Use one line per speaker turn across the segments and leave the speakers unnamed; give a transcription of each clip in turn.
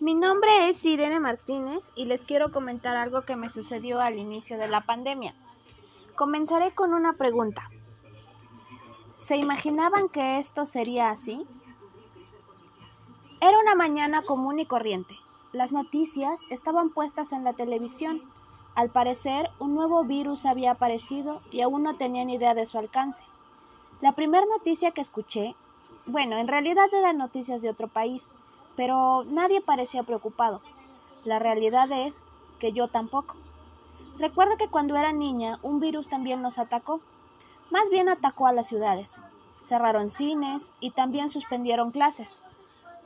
Mi nombre es Irene Martínez y les quiero comentar algo que me sucedió al inicio de la pandemia. Comenzaré con una pregunta. ¿Se imaginaban que esto sería así? Era una mañana común y corriente. Las noticias estaban puestas en la televisión. Al parecer, un nuevo virus había aparecido y aún no tenían idea de su alcance. La primera noticia que escuché, bueno, en realidad eran noticias de otro país, pero nadie parecía preocupado. La realidad es que yo tampoco. Recuerdo que cuando era niña un virus también nos atacó. Más bien atacó a las ciudades. Cerraron cines y también suspendieron clases.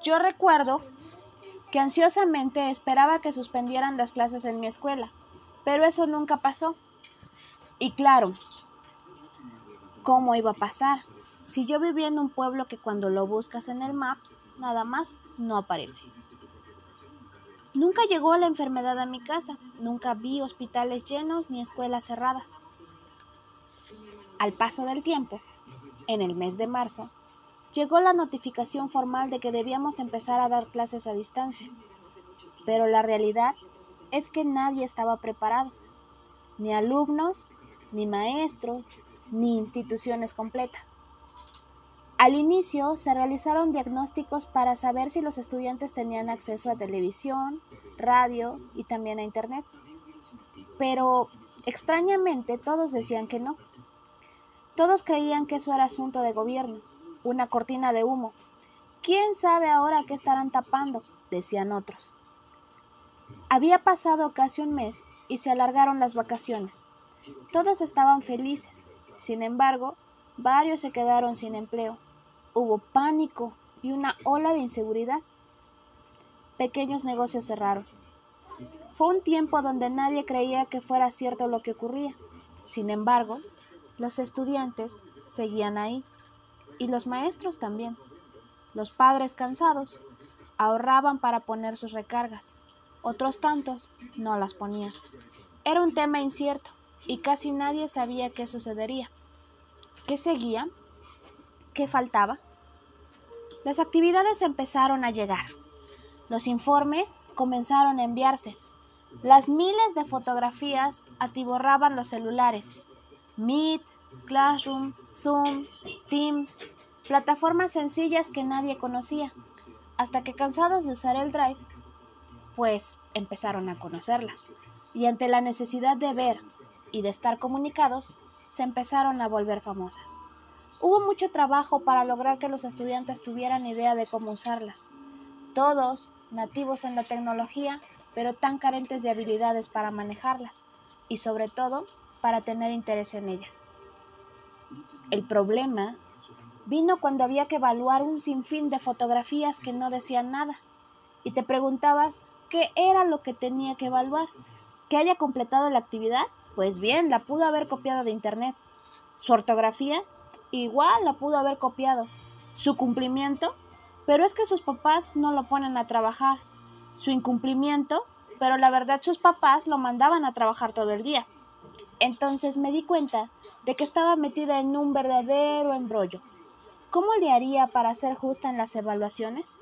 Yo recuerdo que ansiosamente esperaba que suspendieran las clases en mi escuela, pero eso nunca pasó. Y claro, ¿cómo iba a pasar? Si yo vivía en un pueblo que cuando lo buscas en el Maps, nada más no aparece. Nunca llegó la enfermedad a mi casa, nunca vi hospitales llenos ni escuelas cerradas. Al paso del tiempo, en el mes de marzo, llegó la notificación formal de que debíamos empezar a dar clases a distancia. Pero la realidad es que nadie estaba preparado, ni alumnos, ni maestros, ni instituciones completas. Al inicio se realizaron diagnósticos para saber si los estudiantes tenían acceso a televisión, radio y también a Internet. Pero extrañamente todos decían que no. Todos creían que eso era asunto de gobierno, una cortina de humo. ¿Quién sabe ahora qué estarán tapando? decían otros. Había pasado casi un mes y se alargaron las vacaciones. Todos estaban felices. Sin embargo, varios se quedaron sin empleo. Hubo pánico y una ola de inseguridad. Pequeños negocios cerraron. Fue un tiempo donde nadie creía que fuera cierto lo que ocurría. Sin embargo, los estudiantes seguían ahí y los maestros también. Los padres cansados ahorraban para poner sus recargas. Otros tantos no las ponían. Era un tema incierto y casi nadie sabía qué sucedería. ¿Qué seguía? ¿Qué faltaba? Las actividades empezaron a llegar. Los informes comenzaron a enviarse. Las miles de fotografías atiborraban los celulares. Meet, Classroom, Zoom, Teams, plataformas sencillas que nadie conocía, hasta que cansados de usar el Drive, pues empezaron a conocerlas. Y ante la necesidad de ver y de estar comunicados, se empezaron a volver famosas. Hubo mucho trabajo para lograr que los estudiantes tuvieran idea de cómo usarlas. Todos nativos en la tecnología, pero tan carentes de habilidades para manejarlas y sobre todo para tener interés en ellas. El problema vino cuando había que evaluar un sinfín de fotografías que no decían nada y te preguntabas qué era lo que tenía que evaluar. ¿Que haya completado la actividad? Pues bien, la pudo haber copiado de internet. Su ortografía igual la pudo haber copiado. Su cumplimiento, pero es que sus papás no lo ponen a trabajar. Su incumplimiento, pero la verdad sus papás lo mandaban a trabajar todo el día. Entonces me di cuenta de que estaba metida en un verdadero embrollo. ¿Cómo le haría para ser justa en las evaluaciones?